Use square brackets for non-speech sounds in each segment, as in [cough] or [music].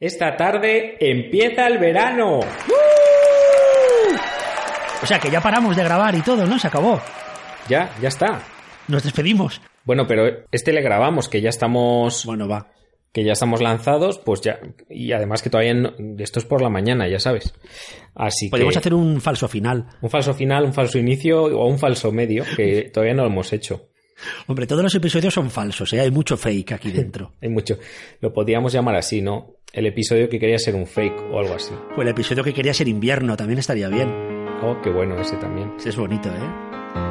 Esta tarde empieza el verano. O sea que ya paramos de grabar y todo, ¿no? Se acabó. Ya, ya está. Nos despedimos. Bueno, pero este le grabamos, que ya estamos, Bueno, va. que ya estamos lanzados, pues ya, y además que todavía no- esto es por la mañana, ya sabes. Así Podemos que hacer un falso final. un falso final, un falso inicio o un falso medio, que [laughs] todavía no lo hemos hecho. Hombre, todos los episodios son falsos, ¿eh? Hay mucho fake aquí [laughs] dentro. Hay mucho. Lo podríamos llamar así, ¿no? El episodio que quería ser un fake o algo así. O el episodio que quería ser invierno también estaría bien. Oh, qué bueno ese también. Ese es bonito, ¿eh?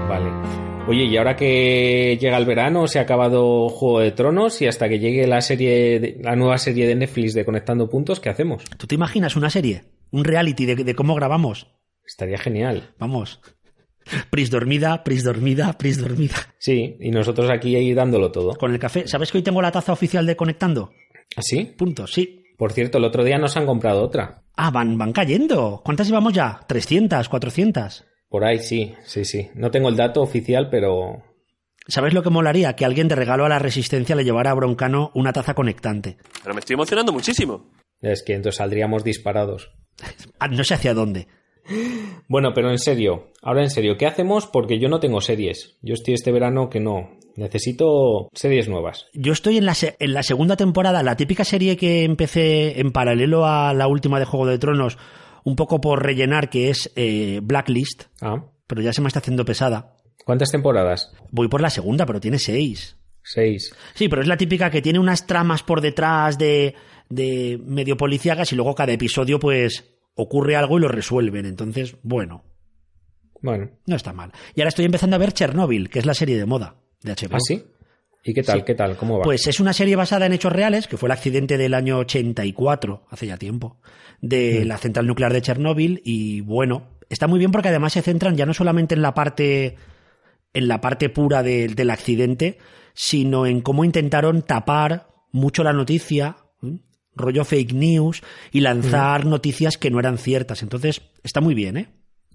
Vale. Oye, y ahora que llega el verano, se ha acabado Juego de Tronos y hasta que llegue la serie, de- la nueva serie de Netflix de Conectando Puntos, ¿qué hacemos? ¿Tú te imaginas una serie? Un reality de, de cómo grabamos. Estaría genial. Vamos. Pris dormida, pris dormida, pris dormida. Sí, y nosotros aquí ahí dándolo todo. Con el café. ¿Sabes que hoy tengo la taza oficial de Conectando? ¿Así? Puntos, sí. Por cierto, el otro día nos han comprado otra. Ah, van, van cayendo. ¿Cuántas llevamos ya? ¿300? ¿400? Por ahí sí, sí, sí. No tengo el dato oficial, pero ¿Sabes lo que molaría? Que alguien de regalo a la resistencia le llevara a Broncano una taza conectante. Pero me estoy emocionando muchísimo. es que entonces saldríamos disparados. Ah, no sé hacia dónde. Bueno, pero en serio, ahora en serio, ¿qué hacemos? Porque yo no tengo series. Yo estoy este verano que no. Necesito series nuevas. Yo estoy en la, se- en la segunda temporada, la típica serie que empecé en paralelo a la última de Juego de Tronos, un poco por rellenar, que es eh, Blacklist, Ah, pero ya se me está haciendo pesada. ¿cuántas temporadas? Voy por la segunda, pero tiene seis. Seis. Sí, pero es la típica que tiene unas tramas por detrás de, de medio policíacas y luego cada episodio pues ocurre algo y lo resuelven. Entonces, bueno, Bueno, no está mal. Y ahora estoy empezando a ver Chernobyl, que es la serie de moda de HBO. ¿ah, sí? ¿Y qué tal? Sí. ¿Qué tal? ¿Cómo va? Pues es una serie basada en hechos reales, que fue el accidente del año 84, hace ya tiempo, de la central nuclear de Chernóbil y bueno, está muy bien porque además se centran ya no solamente en la parte en la parte pura de- del accidente, sino en cómo intentaron tapar mucho la noticia, rollo fake news y lanzar noticias que no eran ciertas. Entonces, está muy bien, ¿eh?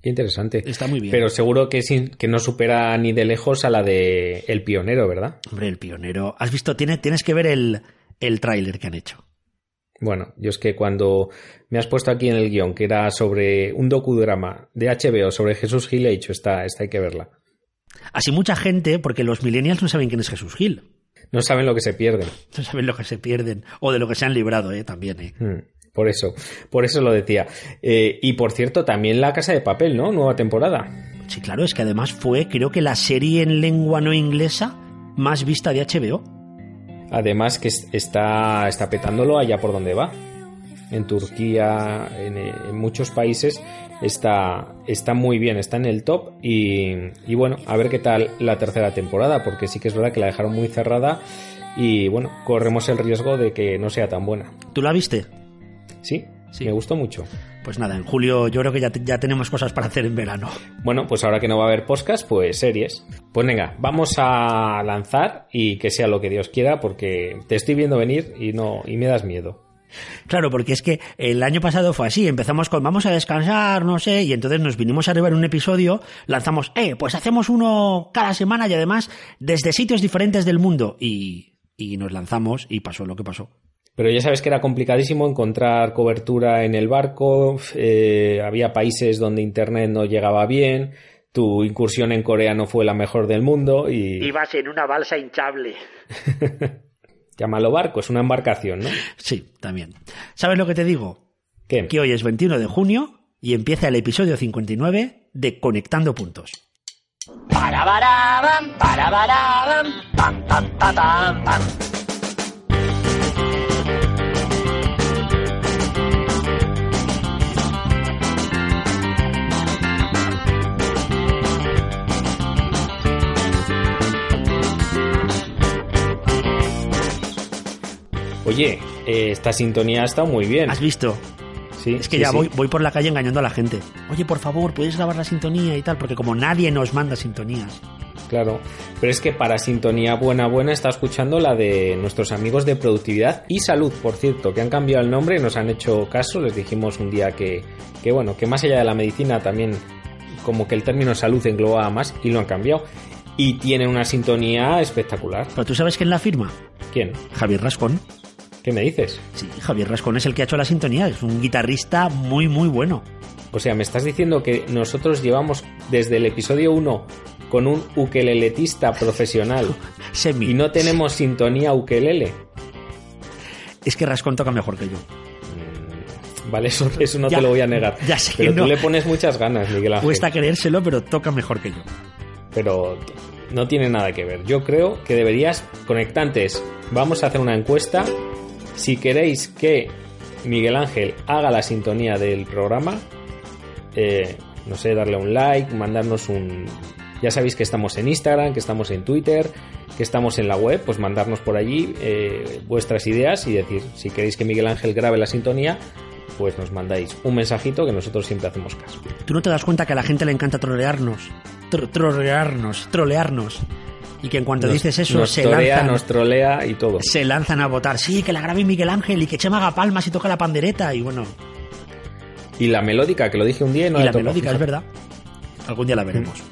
Interesante. Está muy bien. Pero seguro que, sin- que no supera ni de lejos a la de El Pionero, ¿verdad? Hombre, el pionero. ¿Has visto? Tiene- tienes que ver el, el tráiler que han hecho. Bueno, yo es que cuando me has puesto aquí en el guion que era sobre un docudrama de HBO sobre Jesús Gil, he dicho, esta, esta hay que verla. Así mucha gente, porque los millennials no saben quién es Jesús Gil. No saben lo que se pierden. No saben lo que se pierden. O de lo que se han librado, ¿eh? También, ¿eh? Mm, Por eso, por eso lo decía. Eh, y por cierto, también La Casa de Papel, ¿no? Nueva temporada. Sí, claro, es que además fue, creo que la serie en lengua no inglesa más vista de HBO. Además que es- está, está petándolo allá por donde va. En Turquía, en, en muchos países, está, está muy bien, está en el top. Y, y bueno, a ver qué tal la tercera temporada, porque sí que es verdad que la dejaron muy cerrada. Y bueno, corremos el riesgo de que no sea tan buena. ¿Tú la viste? Sí, Sí. me gustó mucho. Pues nada, en julio yo creo que ya, te- ya tenemos cosas para hacer en verano. Bueno, pues ahora que no va a haber podcast, pues series. Pues venga, vamos a lanzar y que sea lo que Dios quiera, porque te estoy viendo venir y no y me das miedo. Claro, porque es que el año pasado fue así, empezamos con vamos a descansar, no sé, y entonces nos vinimos arriba en un episodio, lanzamos, eh, pues hacemos uno cada semana y además desde sitios diferentes del mundo. Y, y nos lanzamos y pasó lo que pasó. Pero ya sabes que era complicadísimo encontrar cobertura en el barco, eh, había países donde internet no llegaba bien, tu incursión en Corea no fue la mejor del mundo y [laughs] Ibas en una balsa hinchable. [laughs] llámalo barco, es una embarcación, ¿no? Sí, también. ¿Sabes lo que te digo? ¿Qué? Que hoy es 21 de junio y empieza el episodio 59 de Conectando Puntos. Para barabam, para Oye, eh, esta sintonía ha estado muy bien. ¿Has visto? Sí, Es que sí, ya sí. voy, voy por la calle engañando a la gente. Oye, por favor, ¿puedes grabar la sintonía y tal? Porque como nadie nos manda sintonías. Claro, pero es que para sintonía buena buena está escuchando la de nuestros amigos de productividad y salud, por cierto, que han cambiado el nombre nos han hecho caso. Les dijimos un día que, que bueno, que más allá de la medicina también como que el término salud engloba más y lo han cambiado. Y tienen una sintonía espectacular. Pero tú sabes quién la firma? ¿Quién? Javier Rascón. ¿Qué me dices? Sí, Javier Rascón es el que ha hecho la sintonía, es un guitarrista muy, muy bueno. O sea, me estás diciendo que nosotros llevamos desde el episodio 1 con un ukeleletista profesional [laughs] Semi. y no tenemos sintonía ukelele. Es que Rascón toca mejor que yo. Vale, eso, eso no Ya, te lo voy a negar. ya sé pero que tú le pones muchas ganas, Miguel Ángel. Cuesta creérselo, pero toca mejor que yo. Pero no tiene nada que ver. Yo creo que deberías, conectantes, vamos a hacer una encuesta. Si queréis que Miguel Ángel haga la sintonía del programa, eh, no sé, darle un like, mandarnos un... Ya sabéis que estamos en Instagram, que estamos en Twitter, que estamos en la web, pues mandarnos por allí eh, vuestras ideas y decir, si queréis que Miguel Ángel grabe la sintonía, pues nos mandáis un mensajito que nosotros siempre hacemos caso. ¿Tú no te das cuenta que a la gente le encanta trolearnos? Tro- trolearnos, trolearnos. Y que en cuanto Nos- dices eso, se torea, lanzan, nos trolea y todo. se lanzan a votar. Sí, que la grabe Miguel Ángel y que Chema haga palmas y toca la pandereta. Y bueno, Y la melódica, que lo dije un día y no y la melódica, es verdad. Algún día la veremos.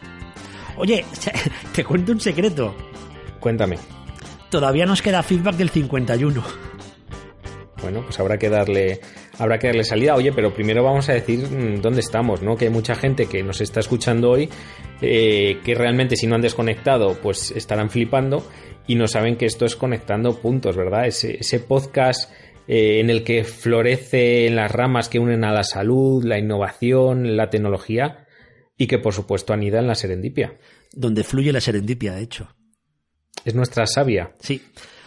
Oye, [laughs] te cuento un secreto. Cuéntame. Todavía nos queda feedback del 51. Bueno, pues habrá que darle habrá que darle salida. Oye, pero primero vamos a decir mm, dónde estamos, ¿no? Que hay mucha gente que nos está escuchando hoy eh, que realmente si no han desconectado, pues estarán flipando y no saben que esto es conectando puntos, ¿verdad? Ese, ese podcast eh, en el que florecen las ramas que unen a la salud, la innovación, la tecnología y que por supuesto anida en la serendipia. Donde fluye la serendipia, de hecho. Es nuestra savia. Sí.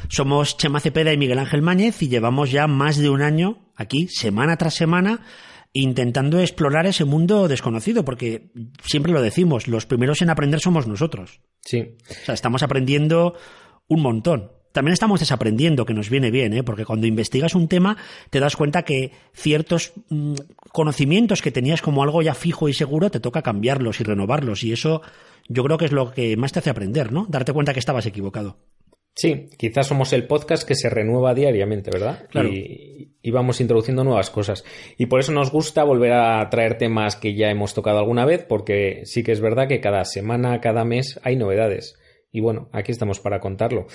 Somos Chema Cepeda y Miguel Ángel Máñez y llevamos ya más de un año aquí, semana tras semana, intentando explorar ese mundo desconocido, porque siempre lo decimos, los primeros en aprender somos nosotros. Sí. O sea, estamos aprendiendo un montón. También estamos desaprendiendo, que nos viene bien, ¿eh? porque cuando investigas un tema te das cuenta que ciertos mm, conocimientos que tenías como algo ya fijo y seguro te toca cambiarlos y renovarlos. Y eso yo creo que es lo que más te hace aprender, ¿no? Darte cuenta que estabas equivocado. Sí, quizás somos el podcast que se renueva diariamente, ¿verdad? Claro. Y, y vamos introduciendo nuevas cosas. Y por eso nos gusta volver a traer temas que ya hemos tocado alguna vez, porque sí que es verdad que cada semana, cada mes hay novedades. Y bueno, aquí estamos para contarlo.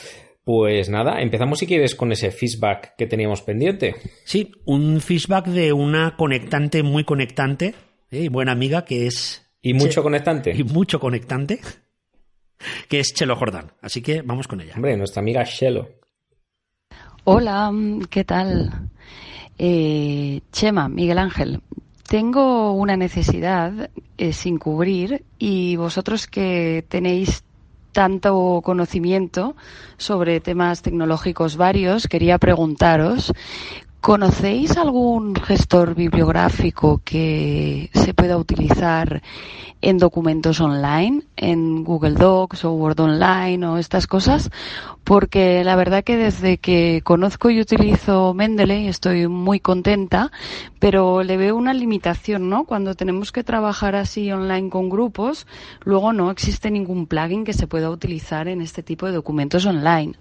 Pues nada, empezamos si quieres con ese feedback que teníamos pendiente. Sí, un feedback de una conectante muy conectante, ¿eh? y buena amiga que es... Y mucho Che- conectante. Y mucho conectante, que es Chelo Jordán. Así que vamos con ella. Hombre, nuestra amiga Shelo. Hola, ¿qué tal? Eh, Chema, Miguel Ángel, tengo una necesidad eh, sin cubrir y vosotros que tenéis tanto conocimiento sobre temas tecnológicos varios, quería preguntaros, ¿conocéis algún gestor bibliográfico que se pueda utilizar en documentos online, en Google Docs o Word Online o estas cosas? Porque la verdad que desde que conozco y utilizo Mendeley estoy muy contenta, pero le veo una limitación, ¿no? Cuando tenemos que trabajar así online con grupos, luego no existe ningún plugin que se pueda utilizar en este tipo de documentos online.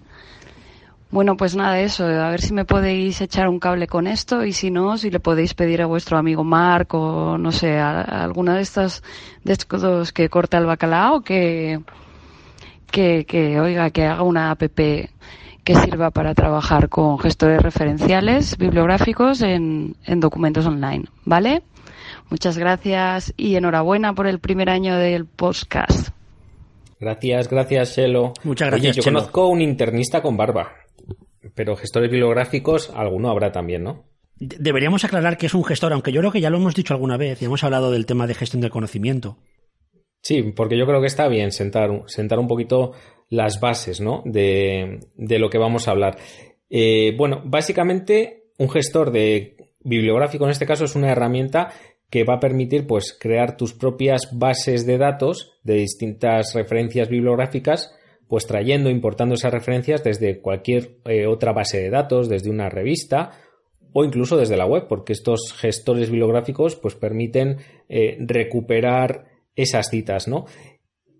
Bueno, pues nada, eso, a ver si me podéis echar un cable con esto y si no, si le podéis pedir a vuestro amigo Mark o no sé, a, a alguna de estas de estos que corta el bacalao que, que, que, oiga, que haga una app que sirva para trabajar con gestores referenciales bibliográficos en, en documentos online, ¿vale? Muchas gracias y enhorabuena por el primer año del podcast. Gracias, gracias, Shelo. Muchas gracias, Oye, yo Chelo. conozco un internista con barba. Pero gestores bibliográficos, alguno habrá también, ¿no? De- Deberíamos aclarar que es un gestor, aunque yo creo que ya lo hemos dicho alguna vez y hemos hablado del tema de gestión del conocimiento. Sí, porque yo creo que está bien sentar, un- sentar un poquito las bases, ¿no? De, de lo que vamos a hablar. Eh, bueno, básicamente, un gestor de bibliográfico en este caso es una herramienta que va a permitir, pues, crear tus propias bases de datos de distintas referencias bibliográficas, pues trayendo, importando esas referencias desde cualquier eh, otra base de datos, desde una revista o incluso desde la web, porque estos gestores bibliográficos pues permiten eh, recuperar esas citas, ¿no?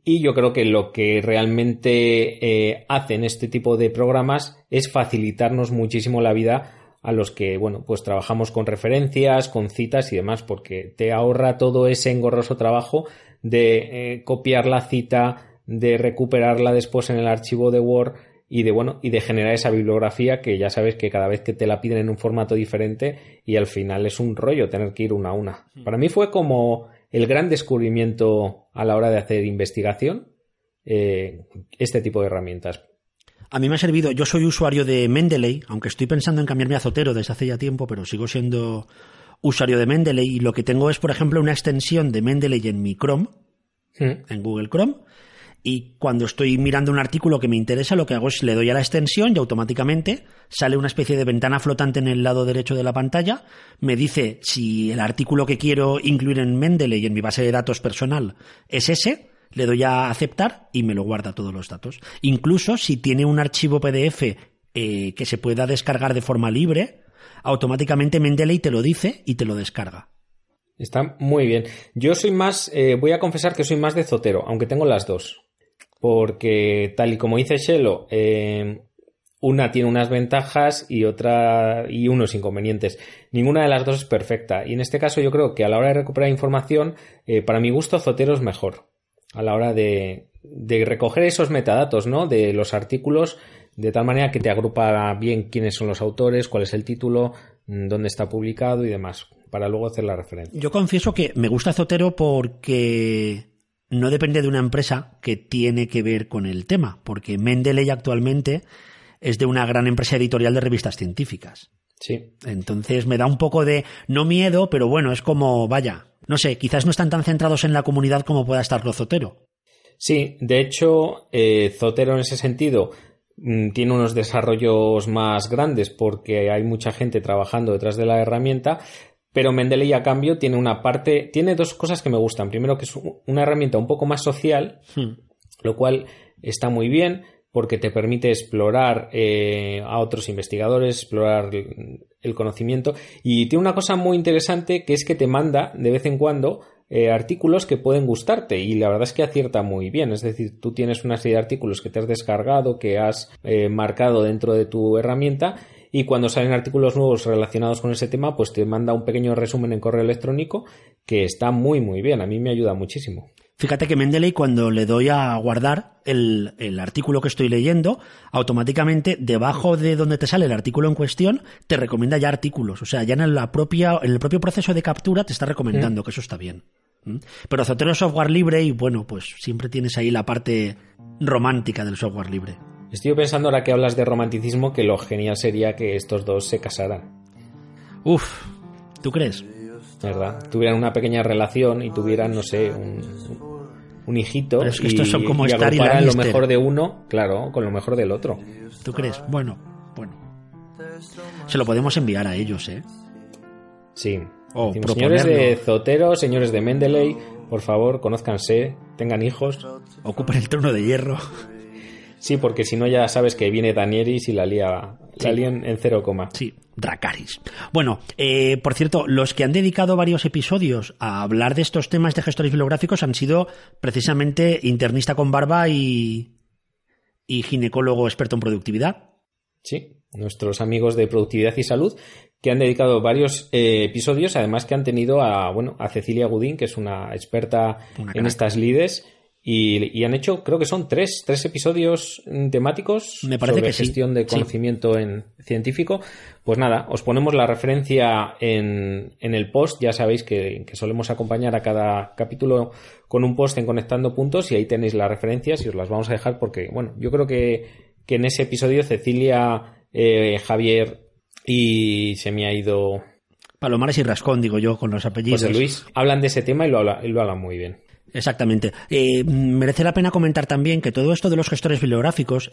Y yo creo que lo que realmente eh, hacen este tipo de programas es facilitarnos muchísimo la vida a los que, bueno, pues trabajamos con referencias, con citas y demás, porque te ahorra todo ese engorroso trabajo de copiar la cita, de recuperarla después en el archivo de Word y de bueno y de generar esa bibliografía que ya sabes que cada vez que te la piden en un formato diferente y al final es un rollo tener que ir una a una. Para mí fue como el gran descubrimiento a la hora de hacer investigación eh, este tipo de herramientas. A mí me ha servido, yo soy usuario de Mendeley, aunque estoy pensando en cambiarme a Zotero desde hace ya tiempo, pero sigo siendo usuario de Mendeley y lo que tengo es, por ejemplo, una extensión de Mendeley en mi Chrome, en Google Chrome, y cuando estoy mirando un artículo que me interesa, lo que hago es le doy a la extensión y automáticamente sale una especie de ventana flotante en el lado derecho de la pantalla, me dice si el artículo que quiero incluir en Mendeley en mi base de datos personal es ese, le doy a aceptar y me lo guarda todos los datos. Incluso si tiene un archivo PDF eh, que se pueda descargar de forma libre, automáticamente Mendeley te lo dice y te lo descarga. Está muy bien. Yo soy más, eh, voy a confesar que soy más de Zotero, aunque tengo las dos. Porque tal y como dice Shelo, eh, una tiene unas ventajas y otra y unos inconvenientes. Ninguna de las dos es perfecta. Y en este caso yo creo que a la hora de recuperar información, para mi gusto Zotero es mejor a la hora de, recoger esos metadatos, ¿no? De los artículos, de tal manera que te agrupa bien quiénes son los autores, cuál es el título, mm, dónde está publicado y demás, para luego hacer la referencia. Yo confieso que me gusta Zotero porque no depende de una empresa que tiene que ver con el tema, porque Mendeley actualmente es de una gran empresa editorial de revistas científicas. Sí. Entonces me da un poco de, no miedo, pero bueno, es como, vaya, no sé, quizás no están tan centrados en la comunidad como pueda estarlo Zotero. Sí, de hecho, eh, Zotero en ese sentido mm, tiene unos desarrollos más grandes porque hay mucha gente trabajando detrás de la herramienta, pero Mendeley a cambio tiene una parte, tiene dos cosas que me gustan. Primero que es una herramienta un poco más social, hmm. lo cual está muy bien porque te permite explorar eh, a otros investigadores, explorar el conocimiento y tiene una cosa muy interesante que es que te manda de vez en cuando eh, artículos que pueden gustarte y la verdad es que acierta muy bien, es decir, tú tienes una serie de artículos que te has descargado, que has eh, marcado dentro de tu herramienta y cuando salen artículos nuevos relacionados con ese tema, pues te manda un pequeño resumen en correo electrónico que está muy muy bien, a mí me ayuda muchísimo. Fíjate que Mendeley cuando le doy a guardar el, artículo que estoy leyendo, automáticamente debajo de donde te sale el artículo en cuestión, te recomienda ya artículos. O sea, ya en, la propia, en el propio proceso de captura te está recomendando que eso está bien. Pero Zotero es software libre y bueno, pues siempre tienes ahí la parte romántica del software libre. Estoy pensando ahora que hablas de romanticismo que lo genial sería que estos dos se casaran. Uf, ¿tú crees? ¿verdad? Tuvieran una pequeña relación y tuvieran, no sé, un, un hijito. Pero es que estos son como Star y lo mejor de uno, claro, con lo mejor del otro. ¿Tú crees? Bueno, bueno. Se lo podemos enviar a ellos, ¿eh? Sí. señores de Zotero, señores de Mendeley, por favor, conózcanse, tengan hijos. Ocupen el trono de hierro. Sí, porque si no ya sabes que viene Danieris y la lía, en, cero coma. Sí, Dracaris. Bueno, eh, por cierto, los que han dedicado varios episodios a hablar de estos temas de gestores bibliográficos han sido precisamente internista con barba y, y ginecólogo experto en productividad. Sí, nuestros amigos de productividad y salud que han dedicado varios eh, episodios, además que han tenido a, bueno, a Cecilia Gudín, que es una experta en estas lides y, han hecho, creo que son tres, tres episodios temáticos Me parece sobre que gestión de conocimiento en científico. Pues nada, os ponemos la referencia en, en el post. Ya sabéis que, solemos acompañar a cada capítulo con un post en Conectando Puntos y ahí tenéis las referencias y os las vamos a dejar porque, bueno, yo creo que, que en ese episodio Cecilia, eh, Javier y se me ha ido... Palomares y Rascón, digo yo, con los apellidos. José Luis, hablan de ese tema y lo, y lo hablan muy bien. Exactamente. Eh, merece la pena comentar también que todo esto de los gestores bibliográficos,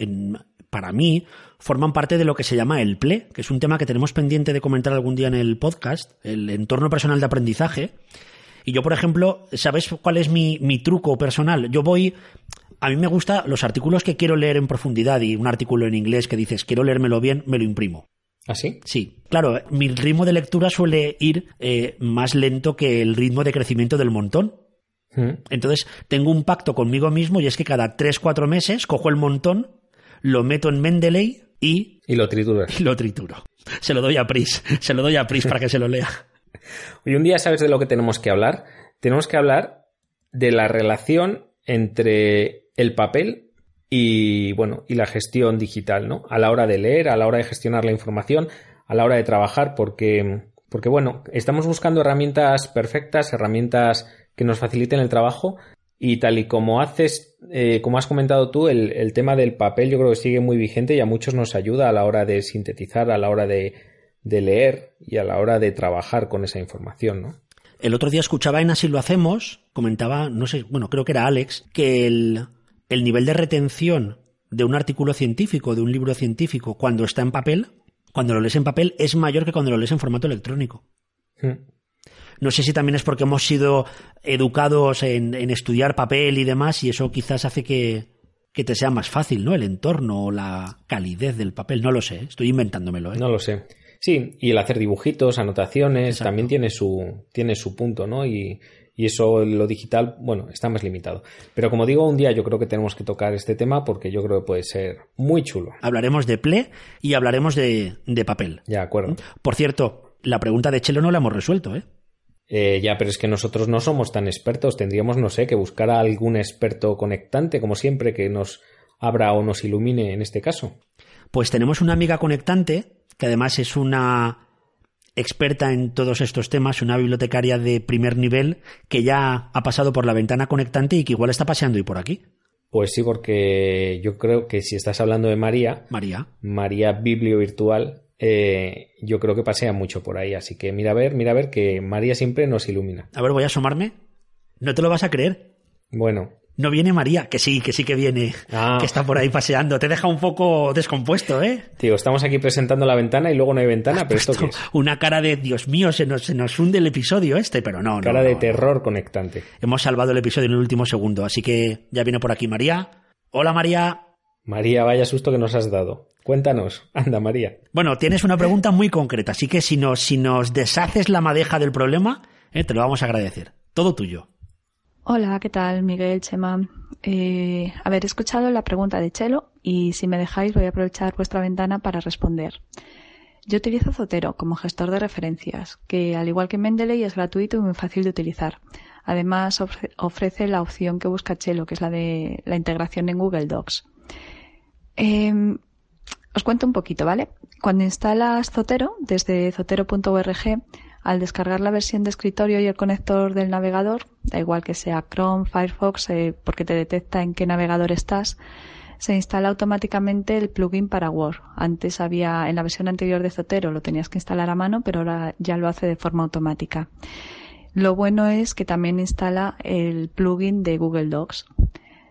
para mí, forman parte de lo que se llama el PLE, que es un tema que tenemos pendiente de comentar algún día en el podcast, el entorno personal de aprendizaje. Y yo, por ejemplo, ¿sabes cuál es mi, mi truco personal? Yo voy a mí me gustan los artículos que quiero leer en profundidad y un artículo en inglés que dices quiero leérmelo bien, me lo imprimo. ¿Ah, sí? Sí. Claro, mi ritmo de lectura suele ir eh, más lento que el ritmo de crecimiento del montón. Entonces, tengo un pacto conmigo mismo y es que cada 3-4 meses cojo el montón, lo meto en Mendeley y... Y lo trituro. Y [laughs] lo trituro. Se lo doy a Pris. Se lo doy a Pris para que se lo lea. [laughs] Hoy un día sabes de lo que tenemos que hablar. Tenemos que hablar de la relación entre el papel y bueno, y la gestión digital, ¿no? A la hora de leer, a la hora de gestionar la información, a la hora de trabajar, porque, porque bueno, estamos buscando herramientas perfectas, herramientas que nos faciliten el trabajo, y tal y como haces, eh, como has comentado tú, el, el, tema del papel yo creo que sigue muy vigente y a muchos nos ayuda a la hora de sintetizar, a la hora de, de leer y a la hora de trabajar con esa información, ¿no? El otro día escuchaba en Así lo hacemos, comentaba, no sé, bueno, creo que era Alex, que el, el nivel de retención de un artículo científico, de un libro científico, cuando está en papel, cuando lo lees en papel, es mayor que cuando lo lees en formato electrónico. Hmm. No sé si también es porque hemos sido educados en, en estudiar papel y demás, y eso quizás hace que, que, te sea más fácil, ¿no? El entorno o la calidez del papel. No lo sé, estoy inventándomelo. ¿eh? No lo sé. Sí, y el hacer dibujitos, anotaciones, Exacto. también tiene su, tiene su punto, ¿no? Y, y eso lo digital, bueno, está más limitado. Pero como digo, un día yo creo que tenemos que tocar este tema porque yo creo que puede ser muy chulo. Hablaremos de ple y hablaremos de, de papel. Ya, acuerdo. Por cierto, la pregunta de Chelo no la hemos resuelto, ¿eh? Eh, ya, pero es que nosotros no somos tan expertos. Tendríamos, no sé, que buscar a algún experto conectante, como siempre, que nos abra o nos ilumine en este caso. Pues tenemos una amiga conectante, que además es una experta en todos estos temas, una bibliotecaria de primer nivel, que ya ha pasado por la ventana conectante y que igual está paseando y por aquí. Pues sí, porque yo creo que si estás hablando de María, María, María Biblio Virtual, eh, yo creo que pasea mucho por ahí. Así que mira a ver, mira a ver que María siempre nos ilumina. A ver, voy a asomarme. No te lo vas a creer. Bueno. No viene María, que sí, que sí que viene, ah. que está por ahí paseando. Te deja un poco descompuesto, ¿eh? Tío, estamos aquí presentando la ventana y luego no hay ventana, pero esto qué es? Una cara de, Dios mío, se nos, se nos hunde el episodio este, pero no. Cara no, de no, terror conectante. Hemos salvado el episodio en el último segundo, así que ya viene por aquí María. Hola María. María, vaya susto que nos has dado. Cuéntanos, anda María. Bueno, tienes una pregunta muy concreta, así que si nos, si nos deshaces la madeja del problema, eh, te lo vamos a agradecer. Todo tuyo. Hola, ¿qué tal? Miguel, Chema. Eh, haber escuchado la pregunta de Chelo y si me dejáis voy a aprovechar vuestra ventana para responder. Yo utilizo Zotero como gestor de referencias, que al igual que Mendeley es gratuito y muy fácil de utilizar. Además ofrece la opción que busca Chelo, que es la de la integración en Google Docs. Eh, os cuento un poquito, ¿vale? Cuando instalas Zotero desde zotero.org, al descargar la versión de escritorio y el conector del navegador, da igual que sea Chrome, Firefox, eh, porque te detecta en qué navegador estás, se instala automáticamente el plugin para Word. Antes había, en la versión anterior de Zotero lo tenías que instalar a mano, pero ahora ya lo hace de forma automática. Lo bueno es que también instala el plugin de Google Docs.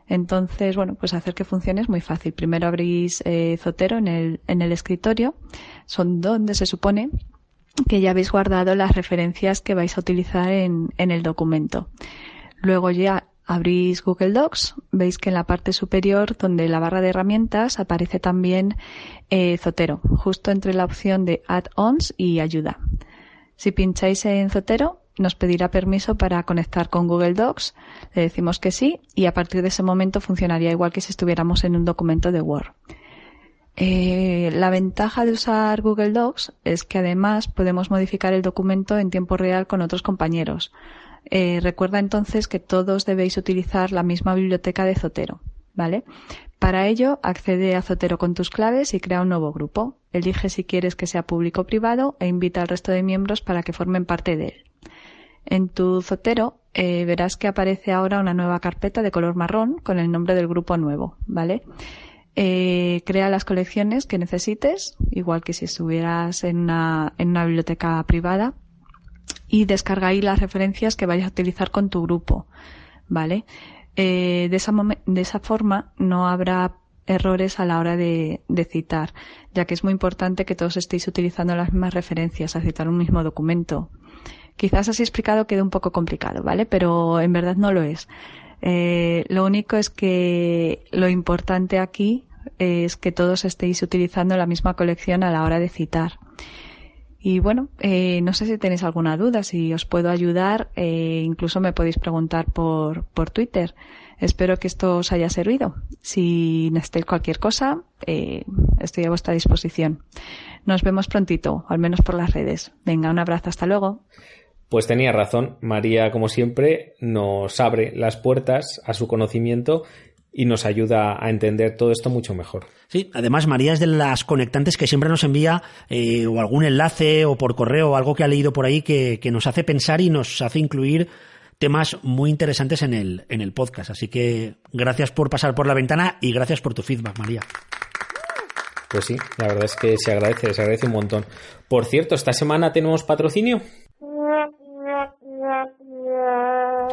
Entonces, bueno, pues hacer que funcione es muy fácil. Primero abrís eh, Zotero en el, escritorio, son donde se supone que ya habéis guardado las referencias que vais a utilizar en, en el documento. Luego ya abrís Google Docs, veis que en la parte superior, donde la barra de herramientas, aparece también eh, Zotero, justo entre la opción de Add-ons y Ayuda. Si pincháis en Zotero, nos pedirá permiso para conectar con Google Docs, le decimos que sí y a partir de ese momento funcionaría igual que si estuviéramos en un documento de Word. Eh, la ventaja de usar Google Docs es que además podemos modificar el documento en tiempo real con otros compañeros. Eh, recuerda entonces que todos debéis utilizar la misma biblioteca de Zotero, ¿vale? Para ello, accede a Zotero con tus claves y crea un nuevo grupo. Elige si quieres que sea público o privado e invita al resto de miembros para que formen parte de él. En tu Zotero eh, verás que aparece ahora una nueva carpeta de color marrón con el nombre del grupo nuevo, ¿vale? Eh, crea las colecciones que necesites, igual que si estuvieras en una, biblioteca privada, y descarga ahí las referencias que vayas a utilizar con tu grupo, ¿vale? Eh, de, esa forma no habrá errores a la hora de, citar, ya que es muy importante que todos estéis utilizando las mismas referencias a citar un mismo documento. Quizás así explicado quede un poco complicado, ¿vale? Pero en verdad no lo es. Eh, lo único es que lo importante aquí es que todos estéis utilizando la misma colección a la hora de citar. Y bueno, eh, no sé si tenéis alguna duda, si os puedo ayudar, eh, incluso me podéis preguntar por, por Twitter. Espero que esto os haya servido. Si necesitáis cualquier cosa, estoy a vuestra disposición. Nos vemos prontito, al menos por las redes. Venga, un abrazo, hasta luego. Pues tenía razón, María, como siempre, nos abre las puertas a su conocimiento y nos ayuda a entender todo esto mucho mejor. Sí, además María es de las conectantes que siempre nos envía eh, o algún enlace o por correo o algo que ha leído por ahí que, que nos hace pensar y nos hace incluir temas muy interesantes en el, en el podcast. Así que gracias por pasar por la ventana y gracias por tu feedback, María. Pues sí, la verdad es que se agradece, se agradece un montón. Por cierto, esta semana tenemos patrocinio.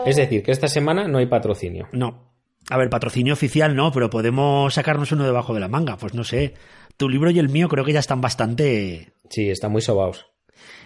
Es decir, que esta semana no hay patrocinio. No. A ver, patrocinio oficial no, pero podemos sacarnos uno debajo de la manga. Pues no sé. Tu libro y el mío creo que ya están bastante. Sí, están muy sobaos.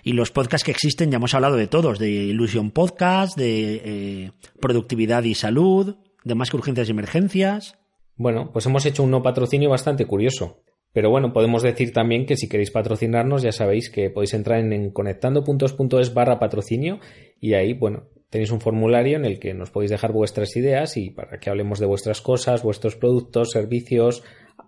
Y los podcasts que existen, ya hemos hablado de todos: de Ilusión Podcast, de eh, Productividad y Salud, de Más que Urgencias y Emergencias. Bueno, pues hemos hecho un no patrocinio bastante curioso. Pero bueno, podemos decir también que si queréis patrocinarnos, ya sabéis que podéis entrar en, en conectando.es barra patrocinio y ahí, bueno, tenéis un formulario en el que nos podéis dejar vuestras ideas y para que hablemos de vuestras cosas, vuestros productos, servicios,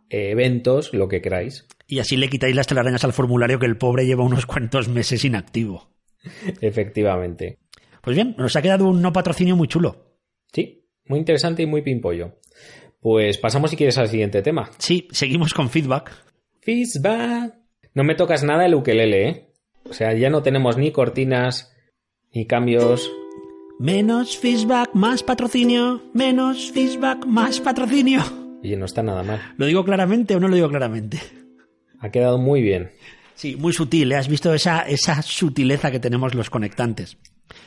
eh, eventos, lo que queráis. Y así le quitáis las telarañas al formulario que el pobre lleva unos cuantos meses inactivo. [laughs] Efectivamente. Pues bien, nos ha quedado un no patrocinio muy chulo. Sí, muy interesante y muy pimpollo. Pues pasamos si quieres al siguiente tema. Sí, seguimos con feedback. Feedback. No me tocas nada el ukelele, ¿eh? O sea, ya no tenemos ni cortinas, ni cambios. Menos feedback, más patrocinio. Menos feedback, más patrocinio. Oye, no está nada mal. ¿Lo digo claramente o no lo digo claramente? Ha quedado muy bien. Sí, muy sutil. ¿eh? Has visto esa, esa sutileza que tenemos los conectantes.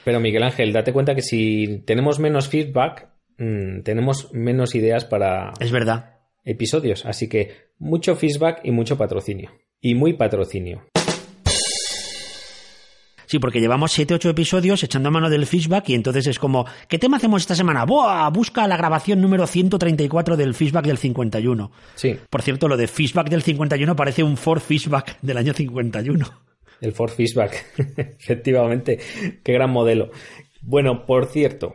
Pero Miguel Ángel, date cuenta que si tenemos menos feedback, mmm, tenemos menos ideas para Es verdad. episodios. Así que mucho feedback y mucho patrocinio. Y muy patrocinio. Sí, porque llevamos 7 8 episodios echando a mano del feedback y entonces es como, ¿qué tema hacemos esta semana? ¡Buah! Busca la grabación número 134 del feedback del 51. Sí, Por cierto, lo de feedback del 51 parece un for feedback del año 51. el for feedback. [laughs] Efectivamente. Qué gran modelo. Bueno, por cierto.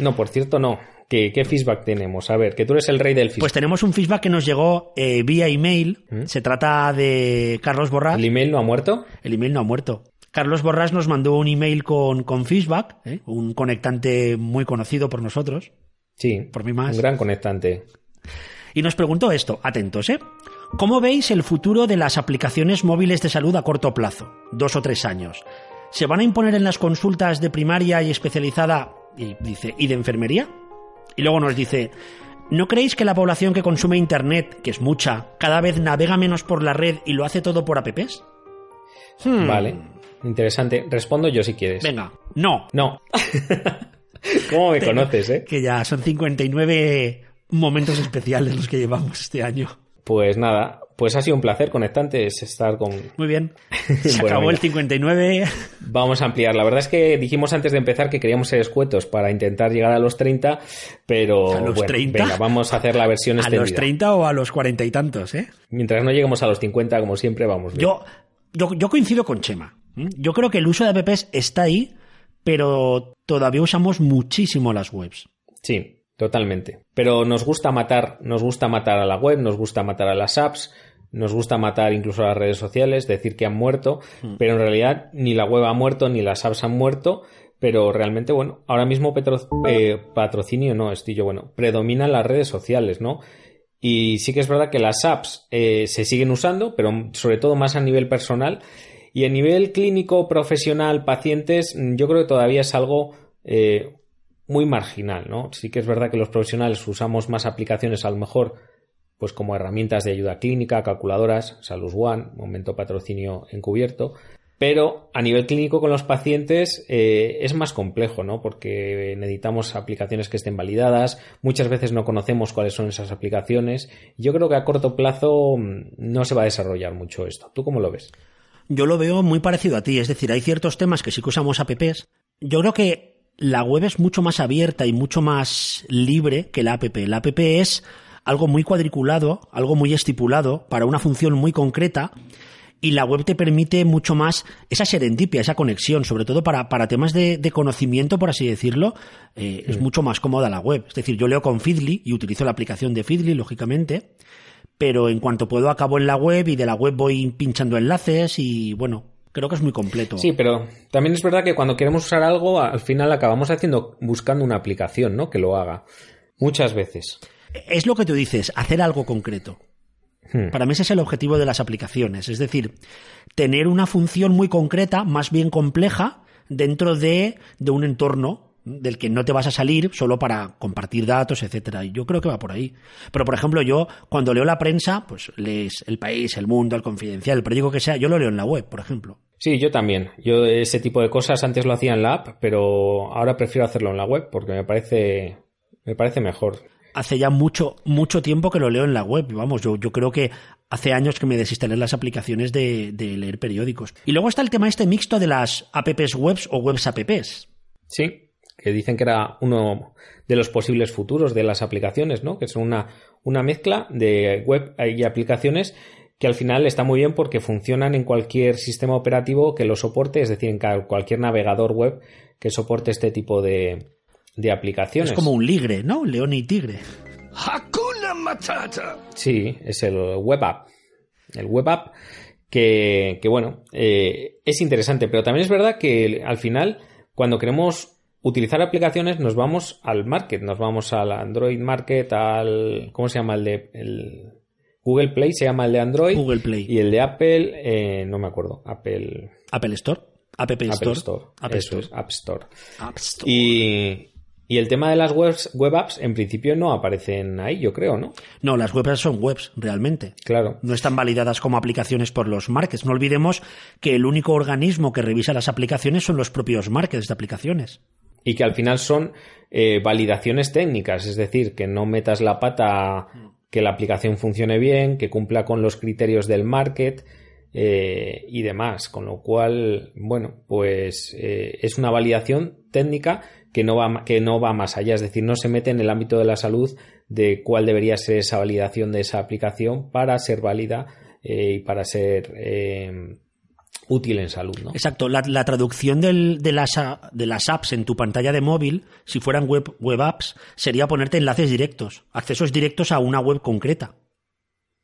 No, por cierto, no. ¿Qué, ¿Qué feedback tenemos? A ver, que tú eres el rey del feedback. Pues tenemos un feedback que nos llegó eh, vía email. Se trata de Carlos Borrás. ¿El email no ha muerto? El email no ha muerto. Carlos Borrás nos mandó un email con, con feedback, ¿eh? un conectante muy conocido por nosotros, Sí. por mí más. Un gran conectante. Y nos preguntó esto, atentos, ¿eh? ¿Cómo veis el futuro de las aplicaciones móviles de salud a corto plazo? Dos o tres años. ¿Se van a imponer en las consultas de primaria y especializada, y dice, y de enfermería? Y luego nos dice, ¿no creéis que la población que consume Internet, que es mucha, cada vez navega menos por la red y lo hace todo por apps? Hmm, Vale. Interesante. Respondo yo si quieres. Venga, no, No. [laughs] ¿Cómo me conoces, eh? que ya son 59 momentos especiales los que llevamos este año. Pues nada, pues ha sido un placer, conectantes, estar con... Muy bien. [laughs] Se Bueno, acabó el 59. Vamos a ampliar. La verdad es que dijimos antes de empezar que queríamos ser escuetos para intentar llegar a los 30, pero ¿A los bueno, 30? venga, vamos a hacer la versión A extendida. los 30 o a los 40 y tantos, ¿eh? Mientras no lleguemos a los 50, como siempre, vamos bien. Yo, yo, yo coincido con Chema. ¿M? Yo creo que el uso de apps está ahí, pero todavía usamos muchísimo las webs. Sí, totalmente. Pero nos gusta matar, nos gusta matar a la web, nos gusta matar a las apps, nos gusta matar incluso a las redes sociales, decir que han muerto, pero en realidad ni la web ha muerto, ni las apps han muerto, pero realmente, bueno, ahora mismo petro- eh, patrocinio no, estoy yo, bueno, predominan las redes sociales, ¿no? Y sí que es verdad que las apps eh, se siguen usando, pero sobre todo más a nivel personal. Y a nivel clínico, profesional, pacientes, mm, yo creo que todavía es algo eh, muy marginal, ¿no? Sí que es verdad que los profesionales usamos más aplicaciones a lo mejor pues como herramientas de ayuda clínica, calculadoras, Salus One, momento patrocinio encubierto, pero a nivel clínico con los pacientes eh, es más complejo, ¿no? Porque necesitamos aplicaciones que estén validadas, muchas veces no conocemos cuáles son esas aplicaciones. Yo creo que a corto plazo mm, no se va a desarrollar mucho esto. ¿Tú cómo lo ves? Yo lo veo muy parecido a ti, es decir, hay ciertos temas que sí que usamos apps. Yo creo que la web es mucho más abierta y mucho más libre que la app. La app es algo muy cuadriculado, algo muy estipulado para una función muy concreta y la web te permite mucho más esa serendipia, esa conexión, sobre todo para, para temas de, de conocimiento, por así decirlo, eh, es mucho más cómoda la web. Es decir, yo leo con Feedly y utilizo la aplicación de Feedly, lógicamente, pero en cuanto puedo acabo en la web y de la web voy pinchando enlaces y bueno, creo que es muy completo. Sí, pero también es verdad que cuando queremos usar algo, al final acabamos haciendo, buscando una aplicación, ¿no? Que lo haga. Muchas veces. Es lo que tú dices, hacer algo concreto. Hmm. Para mí ese es el objetivo de las aplicaciones, es decir, tener una función muy concreta, más bien compleja, dentro de, de un entorno del que no te vas a salir solo para compartir datos, etcétera. Y yo creo que va por ahí. Pero, por ejemplo, yo cuando leo la prensa, pues lees El País, El Mundo, El Confidencial, el periódico que sea, yo lo leo en la web, por ejemplo. Sí, yo también. Yo ese tipo de cosas antes lo hacía en la app, pero ahora prefiero hacerlo en la web porque me parece, me parece mejor. Hace ya mucho, mucho tiempo que lo leo en la web. Vamos, yo, yo creo que hace años que me desinstalé las aplicaciones de, de leer periódicos. Y luego está el tema este mixto de las apps webs o webs apps. Sí, que dicen que era uno de los posibles futuros de las aplicaciones, ¿no? Que son una, una mezcla de web y aplicaciones que al final está muy bien porque funcionan en cualquier sistema operativo que lo soporte, es decir, en cualquier navegador web que soporte este tipo de, de aplicaciones. Es como un ligre, ¿no? León y tigre. Sí, es el web app. El web app que, que bueno, eh, es interesante, pero también es verdad que al final, cuando queremos utilizar aplicaciones, nos vamos al market, nos vamos al Android Market, al. ¿Cómo se llama el de. El Google Play se llama el de Android. Google Play. Y el de Apple, eh, no me acuerdo. Apple. Apple Store. App Store. Apple Store. Eso Store. es, App Store. App Store. Y, y el tema de las webs, web apps, en principio no aparecen ahí, yo creo, ¿no? No, las webs son webs, realmente. Claro. No están validadas como aplicaciones por los markets. No olvidemos que el único organismo que revisa las aplicaciones son los propios markets de aplicaciones. Y que al final son eh, validaciones técnicas, es decir, que no metas la pata, que la aplicación funcione bien, que cumpla con los criterios del market eh, y demás, con lo cual, bueno, pues eh, es una validación técnica que no, va, que no va más allá, es decir, no se mete en el ámbito de la salud de cuál debería ser esa validación de esa aplicación para ser válida eh, y para ser útil en salud, ¿no? Exacto, la, la traducción del- de, las, a- de las apps en tu pantalla de móvil, si fueran web, web apps, sería ponerte enlaces directos, accesos directos a una web concreta.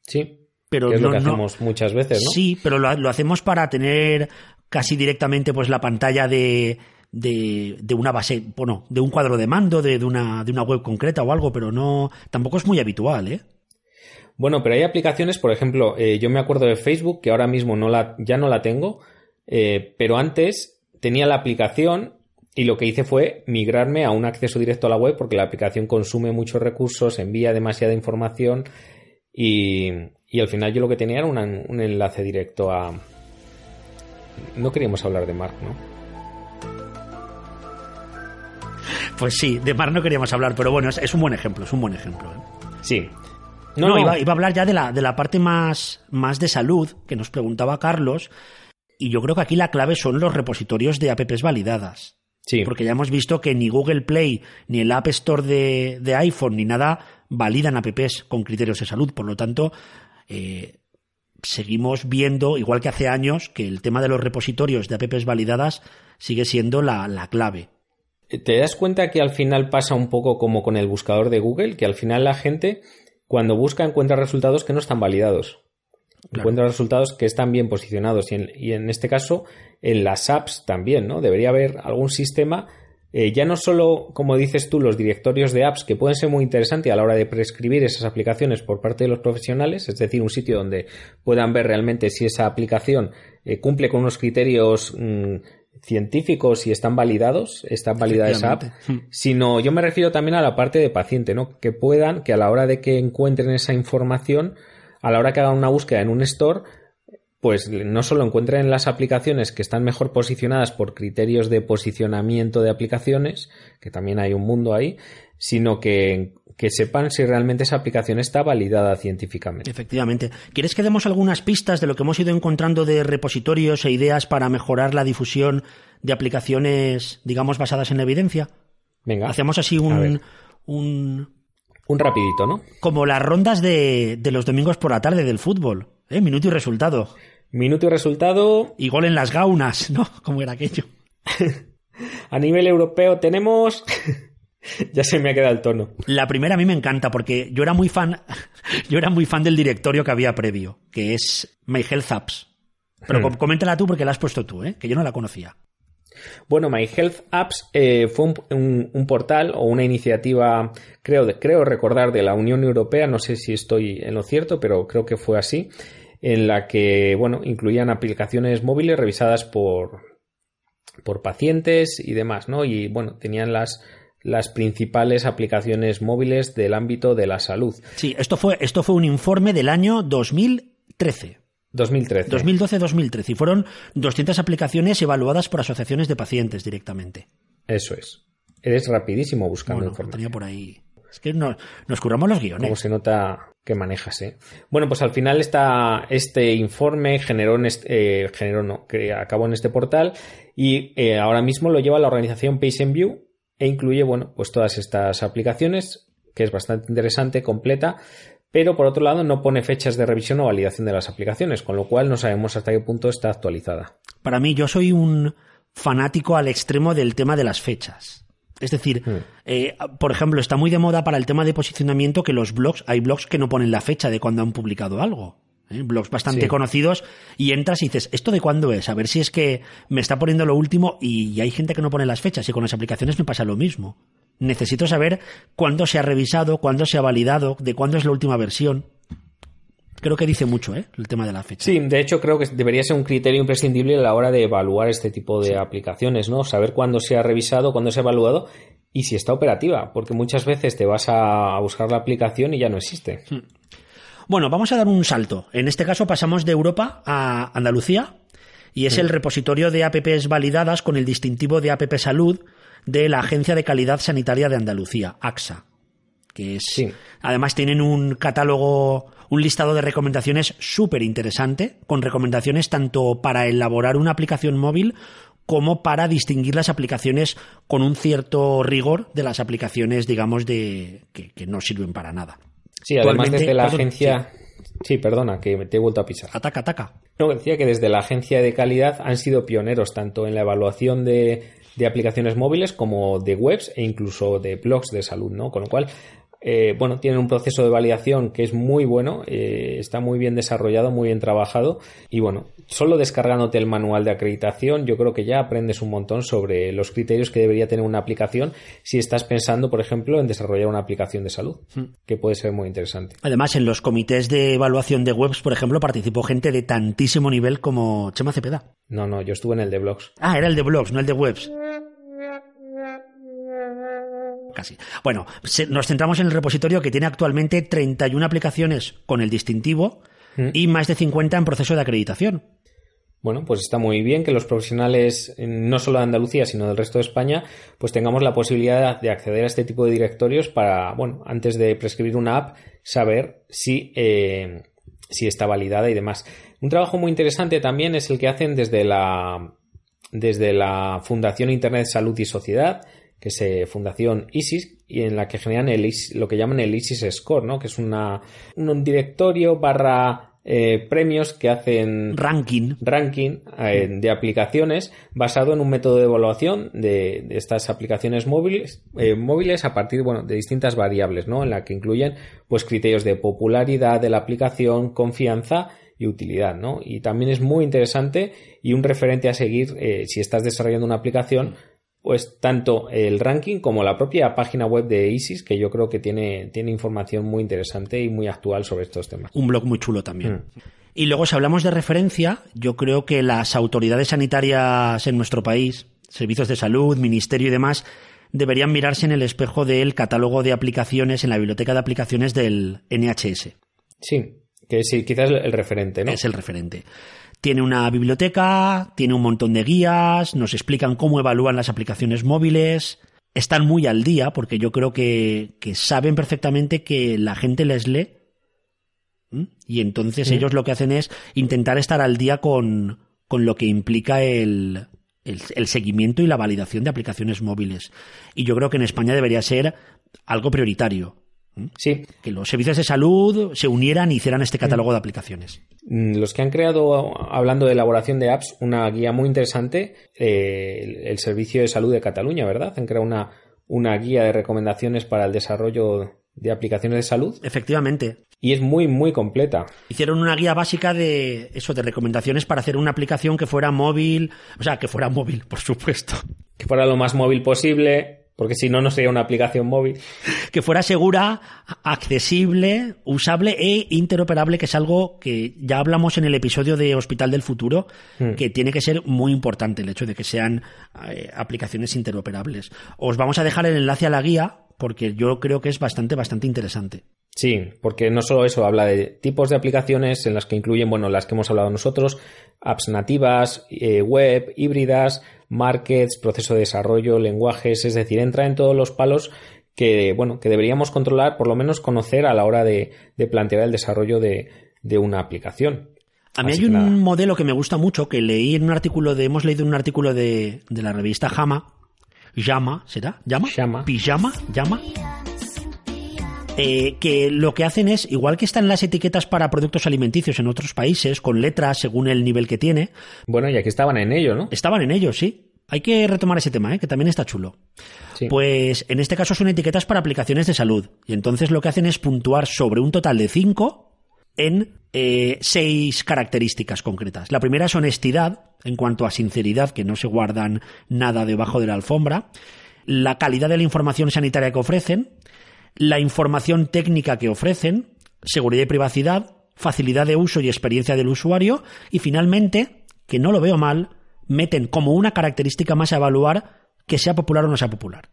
Sí, Pero que es no, lo que no- hacemos muchas veces, ¿no? Sí, pero lo, lo hacemos para tener casi directamente pues la pantalla de, de, de una base, bueno, de un cuadro de mando, de, de una, de una web concreta o algo, pero no, tampoco es muy habitual, ¿eh? Bueno, pero hay aplicaciones, por ejemplo, eh, yo me acuerdo de Facebook, que ahora mismo no la, ya no la tengo, eh, pero antes tenía la aplicación y lo que hice fue migrarme a un acceso directo a la web porque la aplicación consume muchos recursos, envía demasiada información y, y al final yo lo que tenía era una- un enlace directo a... No queríamos hablar de Mark, ¿no? Pues sí, de Mar no queríamos hablar, pero bueno, es, es un buen ejemplo, es un buen ejemplo. ¿eh? Sí. No, Iba, iba a hablar ya de la, de la parte más, más de salud que nos preguntaba Carlos. Y yo creo que aquí la clave son los repositorios de apps validadas. Sí. Porque ya hemos visto que ni Google Play, ni el App Store de, de iPhone, ni nada validan apps con criterios de salud. Por lo tanto, eh, seguimos viendo, igual que hace años, que el tema de los repositorios de apps validadas sigue siendo la, la clave. ¿Te das cuenta que al final pasa un poco como con el buscador de Google? Que al final la gente, cuando busca, encuentra resultados que no están validados. Claro. Encuentra resultados que están bien posicionados. Y en, y en este caso, en las apps también, ¿no? Debería haber algún sistema, eh, ya no solo, como dices tú, los directorios de apps, que pueden ser muy interesantes a la hora de prescribir esas aplicaciones por parte de los profesionales, es decir, un sitio donde puedan ver realmente si esa aplicación eh, cumple con unos criterios mm, científicos y están validados, está validada esa app, [laughs] sino yo me refiero también a la parte de paciente, ¿no? Que puedan, que a la hora de que encuentren esa información, a la hora que hagan una búsqueda en un store, pues no solo encuentren las aplicaciones que están mejor posicionadas por criterios de posicionamiento de aplicaciones, que también hay un mundo ahí, sino que, que sepan si realmente esa aplicación está validada científicamente. Efectivamente. ¿Quieres que demos algunas pistas de lo que hemos ido encontrando de repositorios e ideas para mejorar la difusión de aplicaciones, digamos, basadas en la evidencia? Venga, Hacemos así un, un un rapidito, ¿no? como las rondas de, de los domingos por la tarde del fútbol, ¿eh? Minuto y resultado. Minuto y resultado. Y gol en las gaunas, ¿no? [laughs] ¿Cómo era aquello? [laughs] A nivel europeo tenemos... [laughs] ya se me ha quedado el tono. La primera a mí me encanta porque yo era muy fan, [laughs] yo era muy fan del directorio que había previo, que es My Health Apps. Pero Hmm. com- coméntala tú porque la has puesto tú, ¿eh? Que yo no la conocía. Bueno, My Health Apps eh, fue un, un- un portal o una iniciativa, creo, creo recordar, de la Unión Europea, no sé si estoy en lo cierto, pero creo que fue así, en la que, bueno, incluían aplicaciones móviles revisadas por, por pacientes y demás, ¿no? Y bueno, tenían las, las principales aplicaciones móviles del ámbito de la salud. Sí, esto fue, esto fue un informe del año 2013. 2013. 2012-2013 y fueron 200 aplicaciones evaluadas por asociaciones de pacientes directamente. Eso es. Eres rapidísimo buscando Bueno, información. tenía por ahí. Es que nos, nos curramos los guiones. Como se nota que manejas, ¿eh? Bueno, pues al final esta, este informe generó, en este, eh, generó no, que acabó en este portal y eh, ahora mismo lo lleva la organización PatientView e incluye, bueno, pues todas estas aplicaciones, que es bastante interesante, completa, pero por otro lado no pone fechas de revisión o validación de las aplicaciones, con lo cual no sabemos hasta qué punto está actualizada. Para mí, yo soy un fanático al extremo del tema de las fechas. Es decir, Hmm. eh, por ejemplo, está muy de moda para el tema de posicionamiento que los blogs, hay blogs que no ponen la fecha de cuando han publicado algo. ¿Eh? Blogs bastante Sí. conocidos y entras y dices, ¿esto de cuándo es? A ver si es que me está poniendo lo último y hay gente que no pone las fechas y con las aplicaciones me pasa lo mismo. Necesito saber cuándo se ha revisado, cuándo se ha validado, de cuándo es la última versión. Creo que dice mucho, ¿eh? El tema de la fecha. Sí, de hecho creo que debería ser un criterio imprescindible a la hora de evaluar este tipo de aplicaciones, ¿no? Saber cuándo se ha revisado, cuándo se ha evaluado y si está operativa, porque muchas veces te vas a a buscar la aplicación y ya no existe. Bueno, vamos a dar un salto. En este caso pasamos de Europa a Andalucía y es el repositorio de apps validadas con el distintivo de App Salud de la Agencia de Calidad Sanitaria de Andalucía, AXA. Que es, Sí. Además tienen un catálogo, un listado de recomendaciones súper interesante, con recomendaciones tanto para elaborar una aplicación móvil como para distinguir las aplicaciones con un cierto rigor de las aplicaciones, digamos, de que, que no sirven para nada. Sí, además desde la perdón, agencia... Sí, perdona, que te he vuelto a pisar. Ataca, ataca. No, decía que desde la agencia de calidad han sido pioneros tanto en la evaluación de, de aplicaciones móviles como de webs e incluso de blogs de salud, ¿no? Con lo cual, eh, bueno, tienen un proceso de validación que es muy bueno, eh, está muy bien desarrollado, muy bien trabajado y bueno, solo descargándote el manual de acreditación yo creo que ya aprendes un montón sobre los criterios que debería tener una aplicación si estás pensando, por ejemplo, en desarrollar una aplicación de salud, que puede ser muy interesante. Además, en los comités de evaluación de webs, por ejemplo, participó gente de tantísimo nivel como Chema Cepeda. No, no, yo estuve en el de blogs. Ah, era el de blogs, no el de webs. Casi. Bueno, se- nos centramos en el repositorio que tiene actualmente 31 aplicaciones con el distintivo y más de 50 en proceso de acreditación. Bueno, pues está muy bien que los profesionales, no solo de Andalucía, sino del resto de España, pues tengamos la posibilidad de acceder a este tipo de directorios para, bueno, antes de prescribir una app, saber si, eh, si está validada y demás. Un trabajo muy interesante también es el que hacen desde la, desde la Fundación Internet Salud y Sociedad, que es Fundación ISIS, y en la que generan el lo que llaman el ISIS Score, ¿no? Que es una, un directorio barra eh, premios que hacen Ranking. ranking eh, de aplicaciones basado en un método de evaluación de, de estas aplicaciones móviles, eh, móviles a partir bueno, de distintas variables, ¿no? En la que incluyen pues criterios de popularidad de la aplicación, confianza y utilidad, ¿no? Y también es muy interesante y un referente a seguir si estás desarrollando una aplicación, pues tanto el ranking como la propia página web de ISIS, que yo creo que tiene, tiene información muy interesante y muy actual sobre estos temas. Un blog muy chulo también. Mm. Y luego, si hablamos de referencia, yo creo que las autoridades sanitarias en nuestro país, servicios de salud, ministerio y demás, deberían mirarse en el espejo del catálogo de aplicaciones, en la biblioteca de aplicaciones del NHS. Sí, que sí, quizás el referente, ¿no? Es el referente. Tiene una biblioteca, tiene un montón de guías, nos explican cómo evalúan las aplicaciones móviles, están muy al día porque yo creo que, que saben perfectamente que la gente les lee ¿m? y entonces Sí. ellos lo que hacen es intentar estar al día con, con lo que implica el, el, el seguimiento y la validación de aplicaciones móviles. Y yo creo que en España debería ser algo prioritario. Sí, Que los servicios de salud se unieran y hicieran este catálogo de aplicaciones. Mm, Los que han creado, hablando de elaboración de apps, una guía muy interesante, eh, el, el Servicio de Salud de Cataluña, ¿verdad? Han creado una, una guía de recomendaciones para el desarrollo de aplicaciones de salud. Efectivamente. Y es muy, muy completa. Hicieron una guía básica de eso, de recomendaciones para hacer una aplicación que fuera móvil, o sea, que fuera móvil, [laughs] por supuesto. Que fuera lo más móvil posible, porque si no, no sería una aplicación móvil. Que fuera segura, accesible, usable e interoperable, que es algo que ya hablamos en el episodio de Hospital del Futuro, Hmm. que tiene que ser muy importante el hecho de que sean eh, aplicaciones interoperables. Os vamos a dejar el enlace a la guía, porque yo creo que es bastante, bastante interesante. Sí, porque no solo eso, habla de tipos de aplicaciones en las que incluyen, bueno, las que hemos hablado nosotros, apps nativas, eh, web, híbridas, markets, proceso de desarrollo, lenguajes, es decir, entra en todos los palos que, bueno, que deberíamos controlar, por lo menos conocer a la hora de, de plantear el desarrollo de, de una aplicación. A mí Así hay un nada. modelo que me gusta mucho, que leí en un artículo de, hemos leído en un artículo de, de la revista Jama, Llama, ¿será? ¿Llama? Llama. Pijama, llama. Eh, que lo que hacen es, igual que están las etiquetas para productos alimenticios en otros países, con letras según el nivel que tiene, Bueno, y aquí estaban en ello, ¿no? estaban en ellos, sí. Hay que retomar ese tema, ¿eh? que también está chulo. Sí. Pues en este caso son etiquetas para aplicaciones de salud. Y entonces lo que hacen es puntuar sobre un total de 5 en eh, seis características concretas. La primera es honestidad, en cuanto a sinceridad, que no se guardan nada debajo de la alfombra. La calidad de la información sanitaria que ofrecen. La información técnica que ofrecen. Seguridad y privacidad. Facilidad de uso y experiencia del usuario. Y finalmente, que no lo veo mal, meten como una característica más a evaluar que sea popular o no sea popular.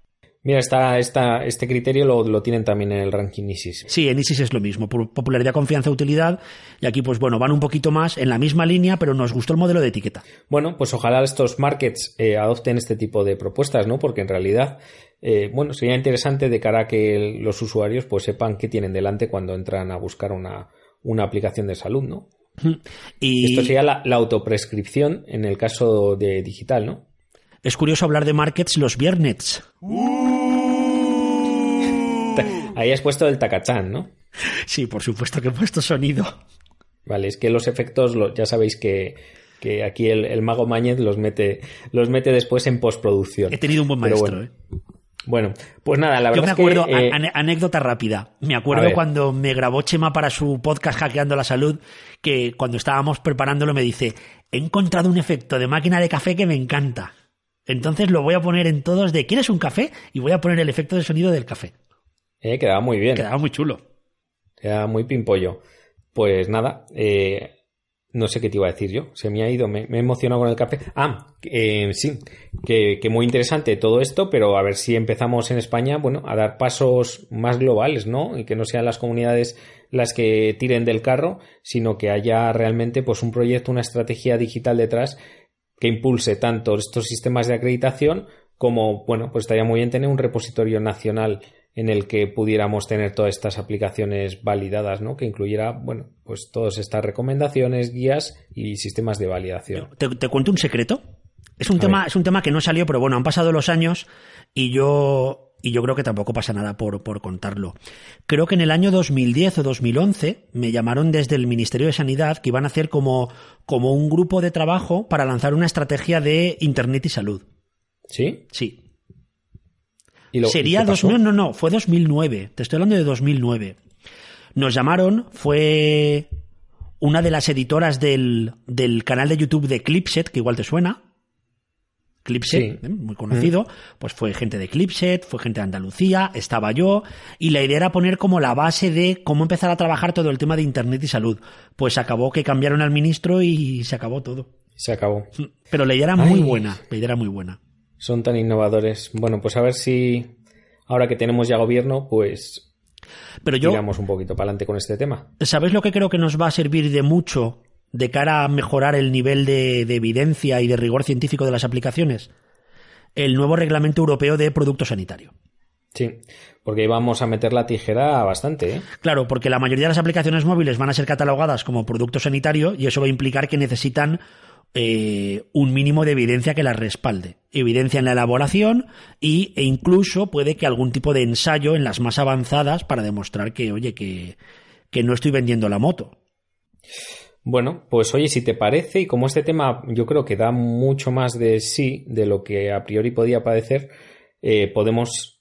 Mira, esta, esta, este criterio lo, lo tienen también en el ranking ISIS. Sí, en ISIS es lo mismo, pu- popularidad, confianza, utilidad, y aquí pues bueno, van un poquito más en la misma línea, pero nos gustó el modelo de etiqueta. Bueno, pues ojalá estos markets eh, adopten este tipo de propuestas, ¿no? Porque en realidad, eh, bueno, sería interesante de cara a que el- los usuarios pues sepan qué tienen delante cuando entran a buscar una, una aplicación de salud, ¿no? Y Esto sería la, la autoprescripción en el caso de digital, ¿no? es curioso hablar de markets los viernes. Ahí has puesto el tacachán, ¿no? Sí, por supuesto que he puesto sonido. Vale, es que los efectos, ya sabéis que, que aquí el, el mago Mañez los mete, los mete después en postproducción. He tenido un buen maestro, bueno. ¿eh? Bueno, pues nada, la Yo verdad me es que, acuerdo, eh, anécdota rápida. Me acuerdo cuando me grabó Chema para su podcast Hackeando la Salud, que cuando estábamos preparándolo me dice, he encontrado un efecto de máquina de café que me encanta. Entonces lo voy a poner en todos de ¿quieres un café? Y voy a poner el efecto de sonido del café. Eh, quedaba muy bien. Quedaba muy chulo. Era muy pimpollo. Pues nada, eh, no sé qué te iba a decir yo. Se me ha ido, me, me he emocionado con el café. Ah, eh, sí, que, que muy interesante todo esto, pero a ver si empezamos en España, bueno, a dar pasos más globales, ¿no? Y que no sean las comunidades las que tiren del carro, sino que haya realmente pues un proyecto, una estrategia digital detrás que impulse tanto estos sistemas de acreditación como, bueno, pues estaría muy bien tener un repositorio nacional en el que pudiéramos tener todas estas aplicaciones validadas, ¿no? Que incluyera, bueno, pues todas estas recomendaciones, guías y sistemas de validación. ¿Te, te cuento un secreto? Es un, A tema, ver. es un tema que no salió, pero bueno, han pasado los años y yo, y yo creo que tampoco pasa nada por, por contarlo. Creo que en el año 2010 o 2011 me llamaron desde el Ministerio de Sanidad que iban a hacer como, como un grupo de trabajo para lanzar una estrategia de Internet y salud. ¿Sí? Sí. ¿Y lo- Sería y? 2000, no, no, fue 2009. Te estoy hablando de 2009. Nos llamaron, fue una de las editoras del, del canal de YouTube de Clipset, que igual te suena. Clipset, Sí. ¿eh? muy conocido, pues fue gente de Clipset, fue gente de Andalucía, estaba yo, y la idea era poner como la base de cómo empezar a trabajar todo el tema de Internet y salud. Pues acabó que cambiaron al ministro y se acabó todo. Se acabó. Pero la idea era muy buena, la idea era muy buena. Son tan innovadores. Bueno, pues a ver si ahora que tenemos ya gobierno, pues Pero yo, tiramos un poquito para adelante con este tema. ¿Sabes lo que creo que nos va a servir de mucho de cara a mejorar el nivel de, de evidencia y de rigor científico de las aplicaciones? El nuevo reglamento europeo de producto sanitario. Sí, porque ahí vamos a meter la tijera bastante, ¿eh? Claro, porque la mayoría de las aplicaciones móviles van a ser catalogadas como producto sanitario y eso va a implicar que necesitan eh, un mínimo de evidencia que las respalde. Evidencia en la elaboración y, e incluso puede que algún tipo de ensayo en las más avanzadas para demostrar que, oye, que, que no estoy vendiendo la moto. Bueno, pues oye, si te parece, y como este tema yo creo que da mucho más de sí de lo que a priori podía parecer, eh, podemos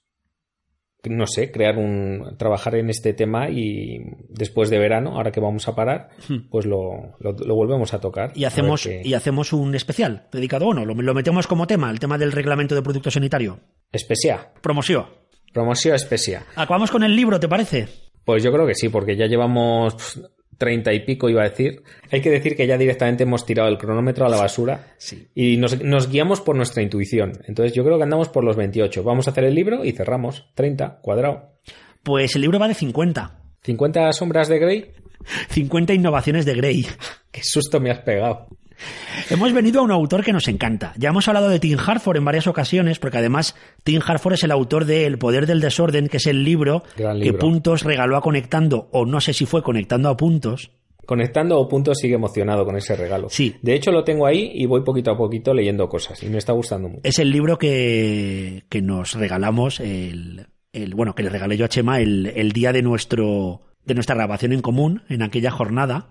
no sé, crear un, trabajar en este tema y después de verano, ahora que vamos a parar, pues lo, lo, lo volvemos a tocar. Hmm. Y hacemos, y hacemos un especial dedicado, bueno, lo, lo metemos como tema, el tema del reglamento de producto sanitario. Especia. Promoción. Promoción especia. Acabamos con el libro, ¿te parece? Pues yo creo que sí, porque ya llevamos pf, treinta y pico, iba a decir. Hay que decir que ya directamente hemos tirado el cronómetro a la basura Sí. y nos, nos guiamos por nuestra intuición. Entonces yo creo que andamos por los 28. Vamos a hacer el libro y cerramos. 30, cuadrado. Pues el libro va de 50. 50 sombras de Grey. 50 innovaciones de Grey. Qué susto me has pegado. Hemos venido a un autor que nos encanta. Ya hemos hablado de Tim Harford en varias ocasiones, porque además Tim Harford es el autor de El poder del desorden, que es el libro que. Puntos regaló a Conectando, o no sé si fue Conectando a Puntos. Conectando o punto sigue emocionado con ese regalo. Sí. De hecho lo tengo ahí y voy poquito a poquito leyendo cosas y me está gustando mucho. Es el libro que, que nos regalamos, el, el- bueno, que le regalé yo a Chema el, el día de, nuestro, de nuestra grabación en común, en aquella jornada.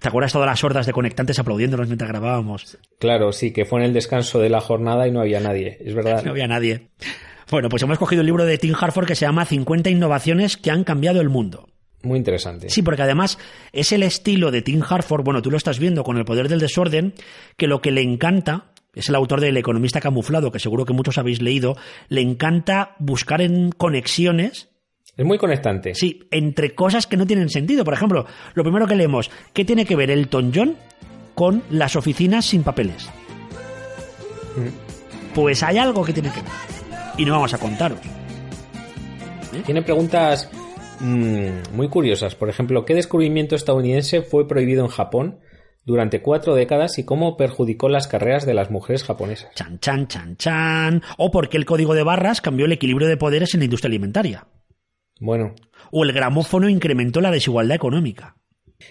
¿Te acuerdas todas las hordas de conectantes aplaudiéndonos mientras grabábamos? Claro, sí, que fue en el descanso de la jornada y no había nadie. Es verdad. No había nadie. Bueno, pues hemos cogido el libro de Tim Harford que se llama 50 innovaciones que han cambiado el mundo. Muy interesante. Sí, porque además es el estilo de Tim Harford, bueno, tú lo estás viendo con el poder del desorden, que lo que le encanta, es el autor del Economista Camuflado, que seguro que muchos habéis leído, le encanta buscar en conexiones, Es muy conectante. sí, entre cosas que no tienen sentido. Por ejemplo, lo primero que leemos, ¿qué tiene que ver Elton John con las oficinas sin papeles? Pues hay algo que tiene que ver. Y no vamos a contaros. Tiene preguntas mm, muy curiosas. Por ejemplo, ¿qué descubrimiento estadounidense fue prohibido en Japón durante cuatro décadas y cómo perjudicó las carreras de las mujeres japonesas? Chan, chan, chan, chan. O por qué el código de barras cambió el equilibrio de poderes en la industria alimentaria. Bueno, O el gramófono incrementó la desigualdad económica.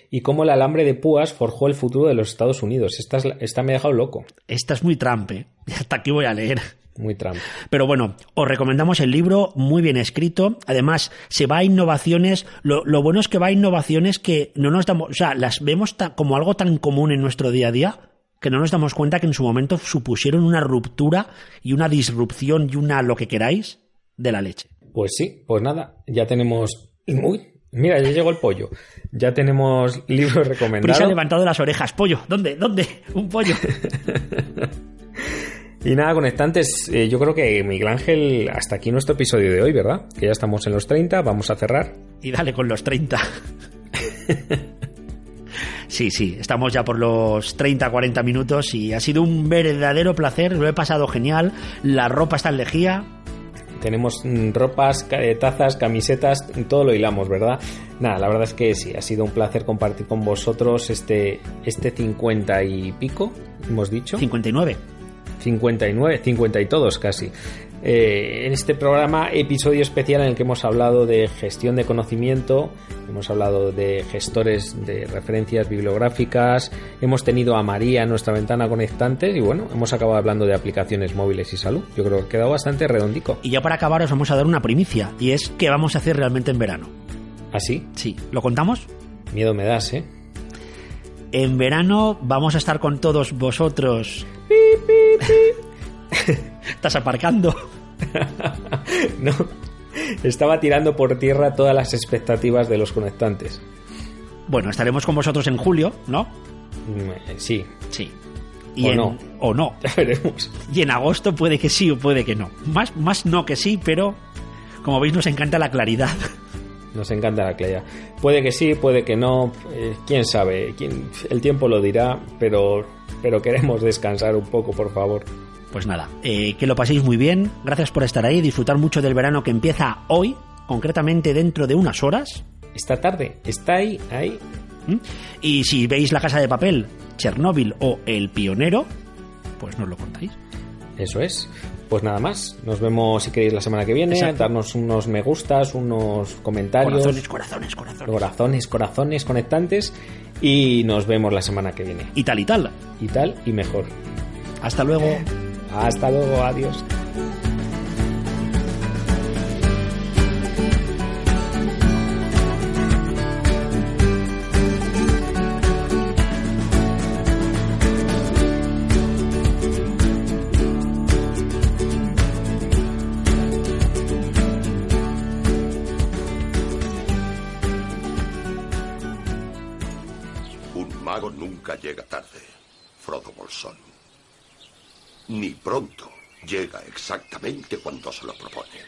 y cómo el alambre de púas forjó el futuro de los Estados Unidos. Esta, es esta me ha dejado loco. Esta es muy Trump, ¿eh? [laughs] Hasta aquí voy a leer. Muy Trump. Pero bueno, os recomendamos el libro, muy bien escrito. Además, se va a innovaciones. Lo, lo bueno es que va a innovaciones que no nos damos, o sea, las vemos ta- como algo tan común en nuestro día a día que no nos damos cuenta que en su momento supusieron una ruptura y una disrupción y una lo que queráis de la leche. Pues sí, pues nada, ya tenemos... Uy, mira, ya llegó el pollo. Ya tenemos libro Prisa recomendado. ha levantado las orejas. Pollo, ¿dónde? ¿Dónde? [laughs] Un pollo. [laughs] Y nada, conectantes, eh, yo creo que Miguel Ángel, hasta aquí nuestro episodio de hoy, ¿verdad? Que ya estamos en los 30, vamos a cerrar. Y dale con los 30. [laughs] Sí, sí, estamos ya por los 30, 40 minutos y ha sido un verdadero placer, lo he pasado genial, la ropa está en lejía, Tenemos mm, ropas, eh, tazas, camisetas, todo lo hilamos, ¿verdad? Nada, la verdad es que sí, ha sido un placer compartir con vosotros este, este 50 y pico, hemos dicho. 59. 59, 50 y todos casi. Eh, en este programa, episodio especial en el que hemos hablado de gestión de conocimiento, hemos hablado de gestores de referencias bibliográficas, hemos tenido a María en nuestra ventana conectante y bueno, hemos acabado hablando de aplicaciones móviles y salud. Yo creo que ha quedado bastante redondico. Y ya para acabar os vamos a dar una primicia, y es qué vamos a hacer realmente en verano. Así, Sí, ¿lo contamos? miedo me das, ¿eh? En verano vamos a estar con todos vosotros. [laughs] Estás aparcando. [laughs] no, estaba tirando por tierra todas las expectativas de los conectantes. Bueno, estaremos con vosotros en julio, ¿no? Mm, eh, Sí, Sí. O en- no. O no. [laughs] ya veremos. Y en agosto puede que sí o puede que no. Más, más no que sí, pero como veis nos encanta la claridad. Nos encanta la claridad. Puede que sí, puede que no. eh, quién sabe. quién- el tiempo lo dirá, pero, pero queremos descansar un poco, por favor. Pues nada, eh, que lo paséis muy bien. Gracias por estar ahí, disfrutar mucho del verano que empieza hoy, concretamente dentro de unas horas. Esta tarde está ahí, ahí. ¿m? Y si veis La Casa de Papel, Chernóbil o El Pionero, pues nos lo contáis. Eso es. Pues nada más. Nos vemos si queréis la semana que viene. Exacto. Darnos unos me gustas, unos comentarios. Corazones, corazones, corazones. Corazones, corazones conectantes. Y nos vemos la semana que viene. Y tal y tal. Y tal y mejor. Hasta luego. Hasta luego, adiós. 20 cuando se lo propone.